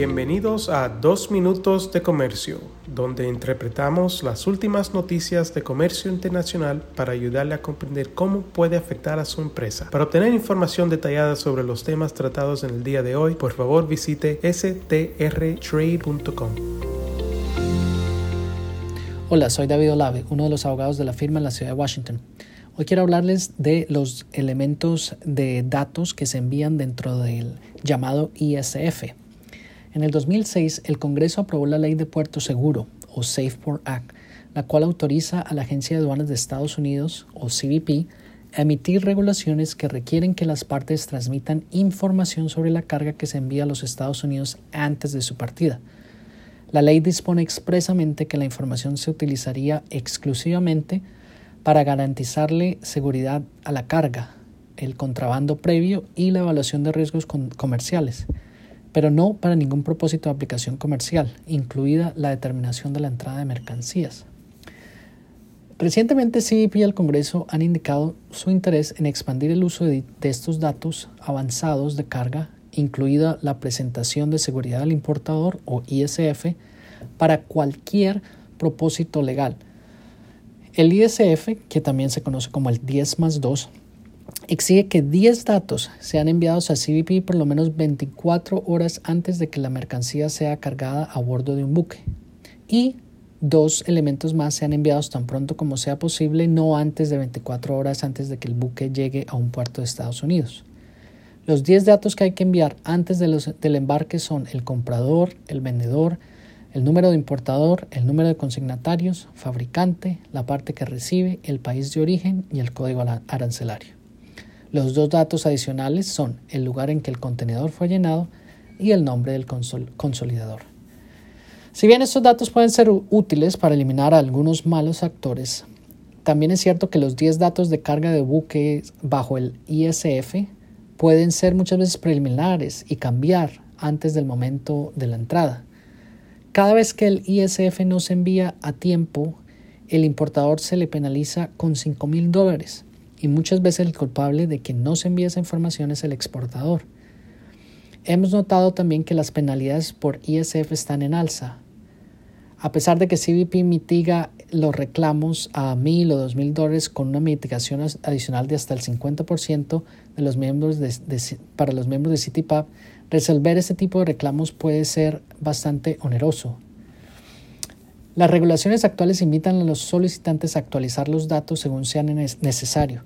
Bienvenidos a Dos Minutos de Comercio, donde interpretamos las últimas noticias de comercio internacional para ayudarle a comprender cómo puede afectar a su empresa. Para obtener información detallada sobre los temas tratados en el día de hoy, por favor visite strtrade.com. Hola, soy David Olave, uno de los abogados de la firma en la ciudad de Washington. Hoy quiero hablarles de los elementos de datos que se envían dentro del llamado ISF. En el 2006, el Congreso aprobó la Ley de Puerto Seguro, o SafePort Act, la cual autoriza a la Agencia de Aduanas de Estados Unidos, o CBP, a emitir regulaciones que requieren que las partes transmitan información sobre la carga que se envía a los Estados Unidos antes de su partida. La ley dispone expresamente que la información se utilizaría exclusivamente para garantizarle seguridad a la carga, el contrabando previo y la evaluación de riesgos comerciales pero no para ningún propósito de aplicación comercial, incluida la determinación de la entrada de mercancías. Recientemente CBP y el Congreso han indicado su interés en expandir el uso de, estos datos avanzados de carga, incluida la presentación de seguridad al importador o ISF, para cualquier propósito legal. El ISF, que también se conoce como el 10 más 2, exige que 10 datos sean enviados a CBP por lo menos 24 horas antes de que la mercancía sea cargada a bordo de un buque. Y dos elementos más sean enviados tan pronto como sea posible, no antes de 24 horas antes de que el buque llegue a un puerto de Estados Unidos. Los 10 datos que hay que enviar antes del embarque son el comprador, el vendedor, el número de importador, el número de consignatarios, fabricante, la parte que recibe, el país de origen y el código arancelario. Los dos datos adicionales son el lugar en que el contenedor fue llenado y el nombre del consolidador. Si bien estos datos pueden ser útiles para eliminar a algunos malos actores, también es cierto que los 10 datos de carga de buques bajo el ISF pueden ser muchas veces preliminares y cambiar antes del momento de la entrada. Cada vez que el ISF no se envía a tiempo, el importador se le penaliza con 5 mil dólares y muchas veces el culpable de que no se envíe esa información es el exportador. Hemos notado también que las penalidades por ISF están en alza. A pesar de que CBP mitiga los reclamos a mil o dos mil dólares con una mitigación adicional de hasta el 50% de los miembros para los miembros de CityPub, resolver este tipo de reclamos puede ser bastante oneroso. Las regulaciones actuales invitan a los solicitantes a actualizar los datos según sea necesario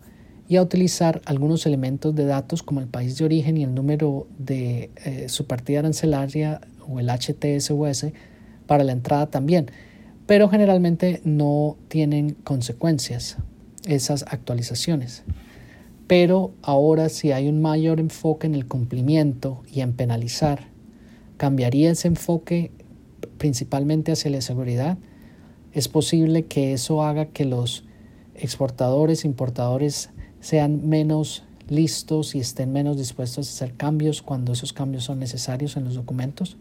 y a utilizar algunos elementos de datos como el país de origen y el número de eh, su partida arancelaria o el HTSUS para la entrada también, pero generalmente no tienen consecuencias esas actualizaciones. Pero ahora si hay un mayor enfoque en el cumplimiento y en penalizar, cambiaría ese enfoque principalmente hacia la seguridad, es posible que eso haga que los exportadores, importadores sean menos listos y estén menos dispuestos a hacer cambios cuando esos cambios son necesarios en los documentos.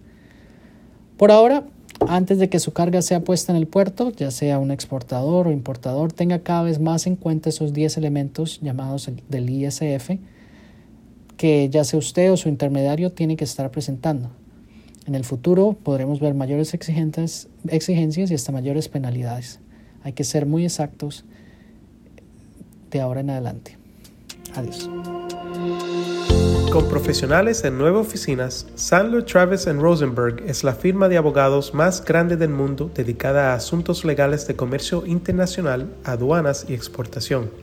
Por ahora, antes de que su carga sea puesta en el puerto, ya sea un exportador o importador, tenga cada vez más en cuenta esos 10 elementos llamados del ISF que ya sea usted o su intermediario tiene que estar presentando. En el futuro podremos ver mayores exigencias, exigencias y hasta mayores penalidades. Hay que ser muy exactos de ahora en adelante. Adiós. Con profesionales en nueve oficinas, Sandler Travis Rosenberg es la firma de abogados más grande del mundo dedicada a asuntos legales de comercio internacional, aduanas y exportación.